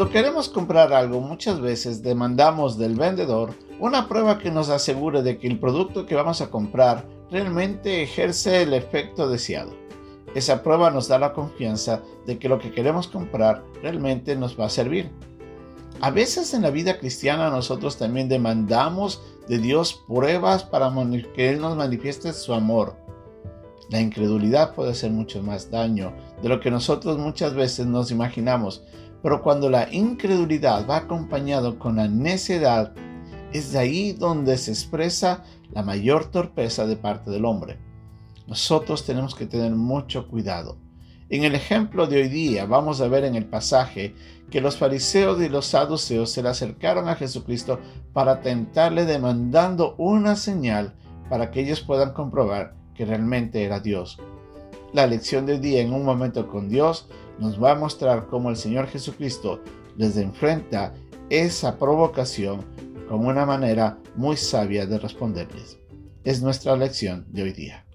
Cuando queremos comprar algo, muchas veces demandamos del vendedor una prueba que nos asegure de que el producto que vamos a comprar realmente ejerce el efecto deseado. Esa prueba nos da la confianza de que lo que queremos comprar realmente nos va a servir. A veces en la vida cristiana nosotros también demandamos de Dios pruebas para que Él nos manifieste su amor. La incredulidad puede hacer mucho más daño de lo que nosotros muchas veces nos imaginamos, pero cuando la incredulidad va acompañado con la necedad, es de ahí donde se expresa la mayor torpeza de parte del hombre. Nosotros tenemos que tener mucho cuidado. En el ejemplo de hoy día vamos a ver en el pasaje que los fariseos y los saduceos se le acercaron a Jesucristo para tentarle demandando una señal para que ellos puedan comprobar que realmente era Dios. La lección de hoy día en un momento con Dios nos va a mostrar cómo el Señor Jesucristo les enfrenta esa provocación como una manera muy sabia de responderles. Es nuestra lección de hoy día.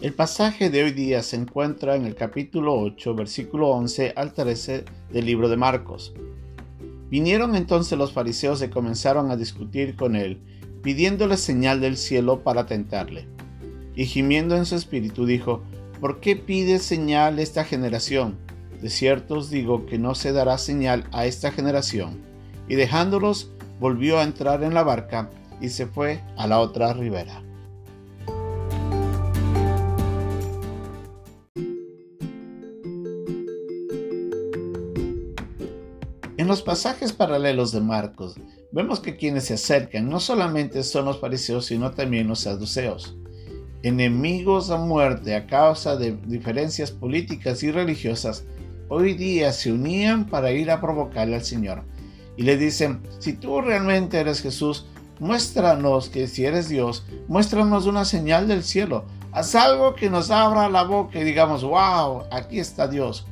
El pasaje de hoy día se encuentra en el capítulo 8, versículo 11 al 13 del libro de Marcos. Vinieron entonces los fariseos y comenzaron a discutir con él, pidiéndole señal del cielo para tentarle. Y gimiendo en su espíritu dijo, ¿por qué pide señal esta generación? De cierto os digo que no se dará señal a esta generación. Y dejándolos, volvió a entrar en la barca y se fue a la otra ribera. En los pasajes paralelos de Marcos, vemos que quienes se acercan no solamente son los fariseos, sino también los saduceos. Enemigos a muerte a causa de diferencias políticas y religiosas, hoy día se unían para ir a provocarle al Señor. Y le dicen, si tú realmente eres Jesús, muéstranos que si eres Dios, muéstranos una señal del cielo. Haz algo que nos abra la boca y digamos, wow, aquí está Dios.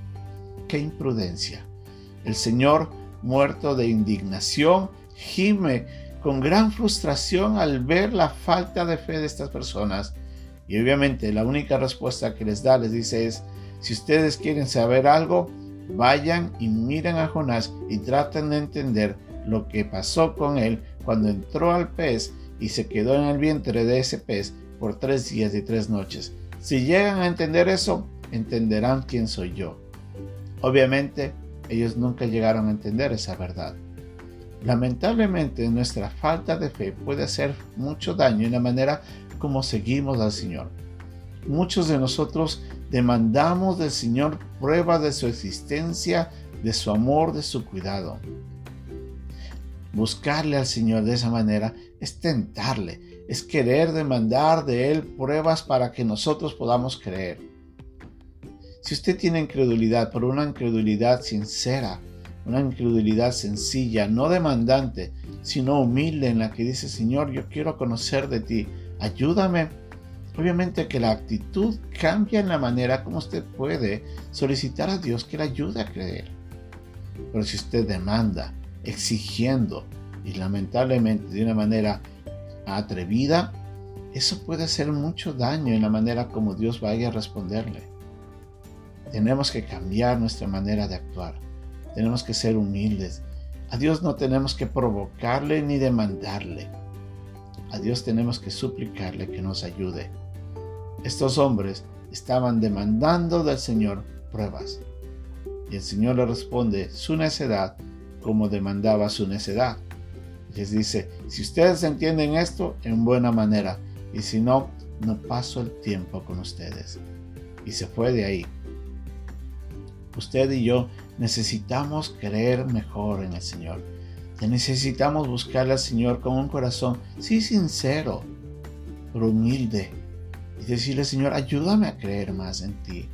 Qué imprudencia. El Señor muerto de indignación, gime con gran frustración al ver la falta de fe de estas personas. Y obviamente la única respuesta que les da, les dice es, si ustedes quieren saber algo, vayan y miren a Jonás y traten de entender lo que pasó con él cuando entró al pez y se quedó en el vientre de ese pez por tres días y tres noches. Si llegan a entender eso, entenderán quién soy yo. Obviamente, ellos nunca llegaron a entender esa verdad. Lamentablemente nuestra falta de fe puede hacer mucho daño en la manera como seguimos al Señor. Muchos de nosotros demandamos del Señor prueba de su existencia, de su amor, de su cuidado. Buscarle al Señor de esa manera es tentarle, es querer demandar de Él pruebas para que nosotros podamos creer. Si usted tiene incredulidad, pero una incredulidad sincera, una incredulidad sencilla, no demandante, sino humilde en la que dice, Señor, yo quiero conocer de ti, ayúdame. Obviamente que la actitud cambia en la manera como usted puede solicitar a Dios que le ayude a creer. Pero si usted demanda, exigiendo y lamentablemente de una manera atrevida, eso puede hacer mucho daño en la manera como Dios vaya a responderle. Tenemos que cambiar nuestra manera de actuar. Tenemos que ser humildes. A Dios no tenemos que provocarle ni demandarle. A Dios tenemos que suplicarle que nos ayude. Estos hombres estaban demandando del Señor pruebas. Y el Señor le responde su necedad como demandaba su necedad. Les dice, si ustedes entienden esto, en buena manera, y si no, no paso el tiempo con ustedes. Y se fue de ahí usted y yo necesitamos creer mejor en el Señor. Necesitamos buscarle al Señor con un corazón, sí sincero, pero humilde. Y decirle, Señor, ayúdame a creer más en ti.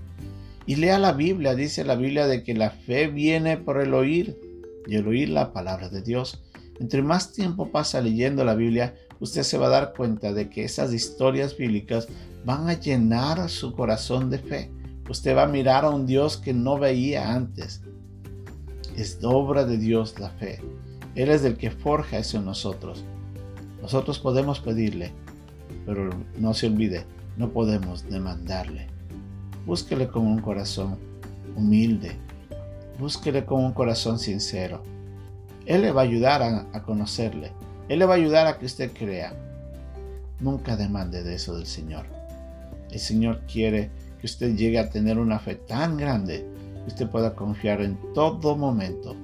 Y lea la Biblia, dice la Biblia de que la fe viene por el oír y el oír la palabra de Dios. Entre más tiempo pasa leyendo la Biblia, usted se va a dar cuenta de que esas historias bíblicas van a llenar su corazón de fe Usted va a mirar a un Dios que no veía antes. Es obra de Dios la fe. Él es el que forja eso en nosotros. Nosotros podemos pedirle, pero no se olvide, no podemos demandarle. Búsquele con un corazón humilde. Búsquele con un corazón sincero. Él le va a ayudar a, a conocerle. Él le va a ayudar a que usted crea. Nunca demande de eso del Señor. El Señor quiere que usted llegue a tener una fe tan grande que usted pueda confiar en todo momento.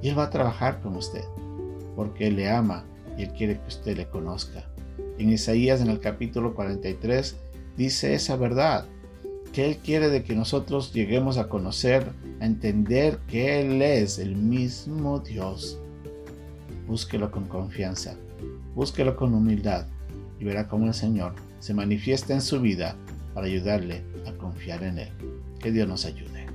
Y Él va a trabajar con usted, porque Él le ama y Él quiere que usted le conozca. En Isaías, en el capítulo 43, dice esa verdad, que Él quiere de que nosotros lleguemos a conocer, a entender que Él es el mismo Dios. Búsquelo con confianza, búsquelo con humildad y verá cómo el Señor se manifiesta en su vida para ayudarle confiar en Él. Que Dios nos ayude.